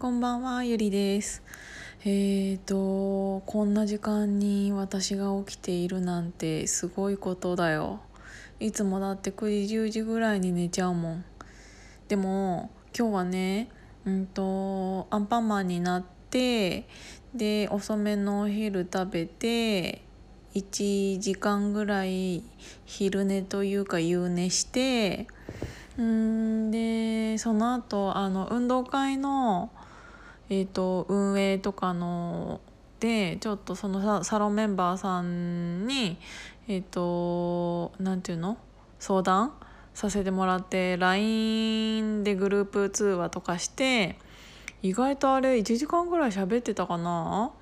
こんばんは、ゆりです。えーと、こんな時間に私が起きているなんてすごいことだよ。いつもだって9時、10時ぐらいに寝ちゃうもん。でも、今日はね、うんと、アンパンマンになって、で、遅めのお昼食べて、1時間ぐらい昼寝というか夕寝して、うんでその後あの運動会の、えー、と運営とかのでちょっとそのサロンメンバーさんにえっ、となんていうの？相談させてもらって LINE でグループ通話とかして意外とあれ1時間ぐらい喋ってたかな？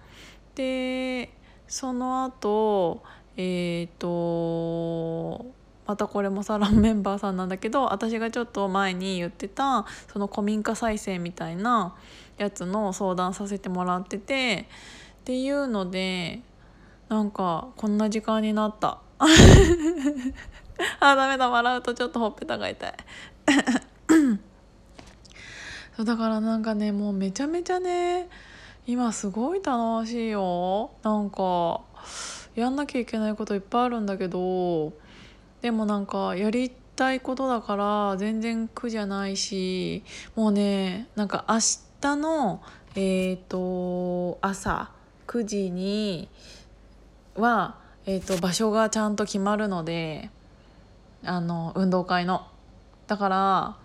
でその後えっ、とまたこれもサロンメンバーさんなんだけど私がちょっと前に言ってたその古民家再生みたいなやつの相談させてもらっててっていうのでなんかこんな時間になった。あダメだ笑うとちょっとほっぺたが痛い。そうだからなんかねもうめちゃめちゃね今すごい楽しいよ。なんかやんなきゃいけないこといっぱいあるんだけどでもなんかやりたいことだから全然苦じゃないしもうねなんか明日のえっ、と朝9時には、えー、と場所がちゃんと決まるのであの運動会の。だから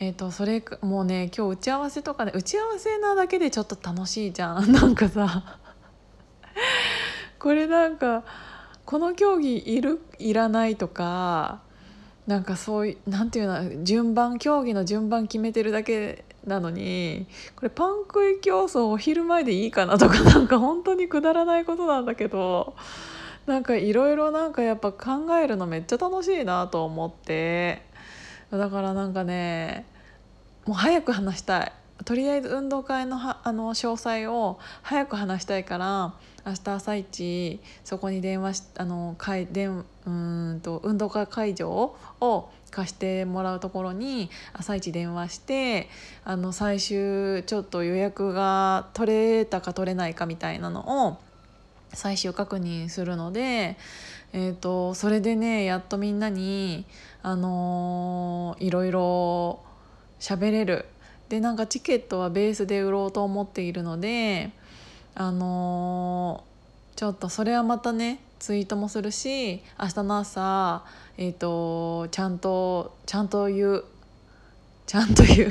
えー、とそれもうね今日打ち合わせとかで打ち合わせなだけでちょっと楽しいじゃん。なんかさ。これなんかこの競技いる？いらないとかなんかそういうなんていうの順番競技の順番決めてるだけなのにこれパン食い競争お昼前でいいかなとか なんか本当にくだらないことなんだけどなんかいろいろなんかやっぱ考えるのめっちゃ楽しいなと思ってだからなんかねもう早く話したい。とりあえず運動会のはあの詳細を早く話したいから明日朝一そこに電話しあの会電うんと運動会会場を貸してもらうところに朝一電話してあの最終ちょっと予約が取れたか取れないかみたいなのを最終確認するので、えー、とそれでねやっとみんなに、あのーいろいろ喋れるでなんかチケットはベースで売ろうと思っているので、あのーちょっとそれはまたねツイートもするし明日の朝、えー、とちゃんとちゃんと言うちゃんと言う。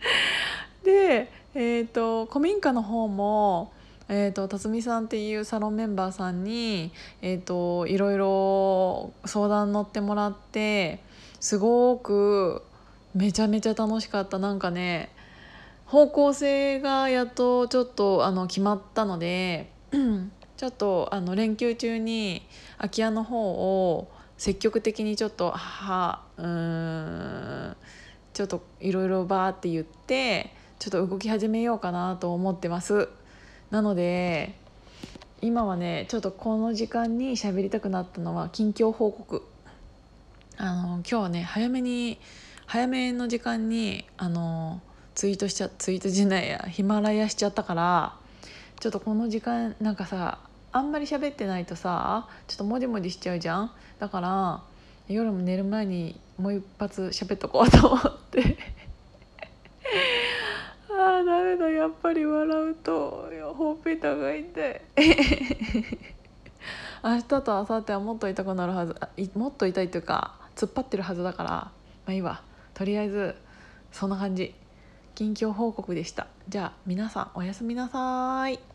で、えー、と古民家の方もえー、と辰巳さんっていうサロンメンバーさんに、えー、といろいろ相談乗ってもらってすごくめちゃめちゃ楽しかったなんかね方向性がやっとちょっとあの決まったので ちょっとあの連休中に空き家の方を積極的にちょっとはうんちょっといろいろバーって言ってちょっと動き始めようかなと思ってます。なので今はねちょっとこの時間に喋りたくなったのは近況報告あの今日はね早めに早めの時間にあのツイートしちゃツイートじゃないやヒマラヤしちゃったからちょっとこの時間なんかさあんまり喋ってないとさちょっともじもじしちゃうじゃん？だから夜も寝る前にもう一発喋っとこうと思って。あーダメだやっぱり笑うとほっぺたが痛い。明日と明後日はもっと痛くなるはずもっと痛いっていうか突っ張ってるはずだからまあいいわ。とりあえずそんな感じ。近況報告でした。じゃあ皆さんおやすみなさい。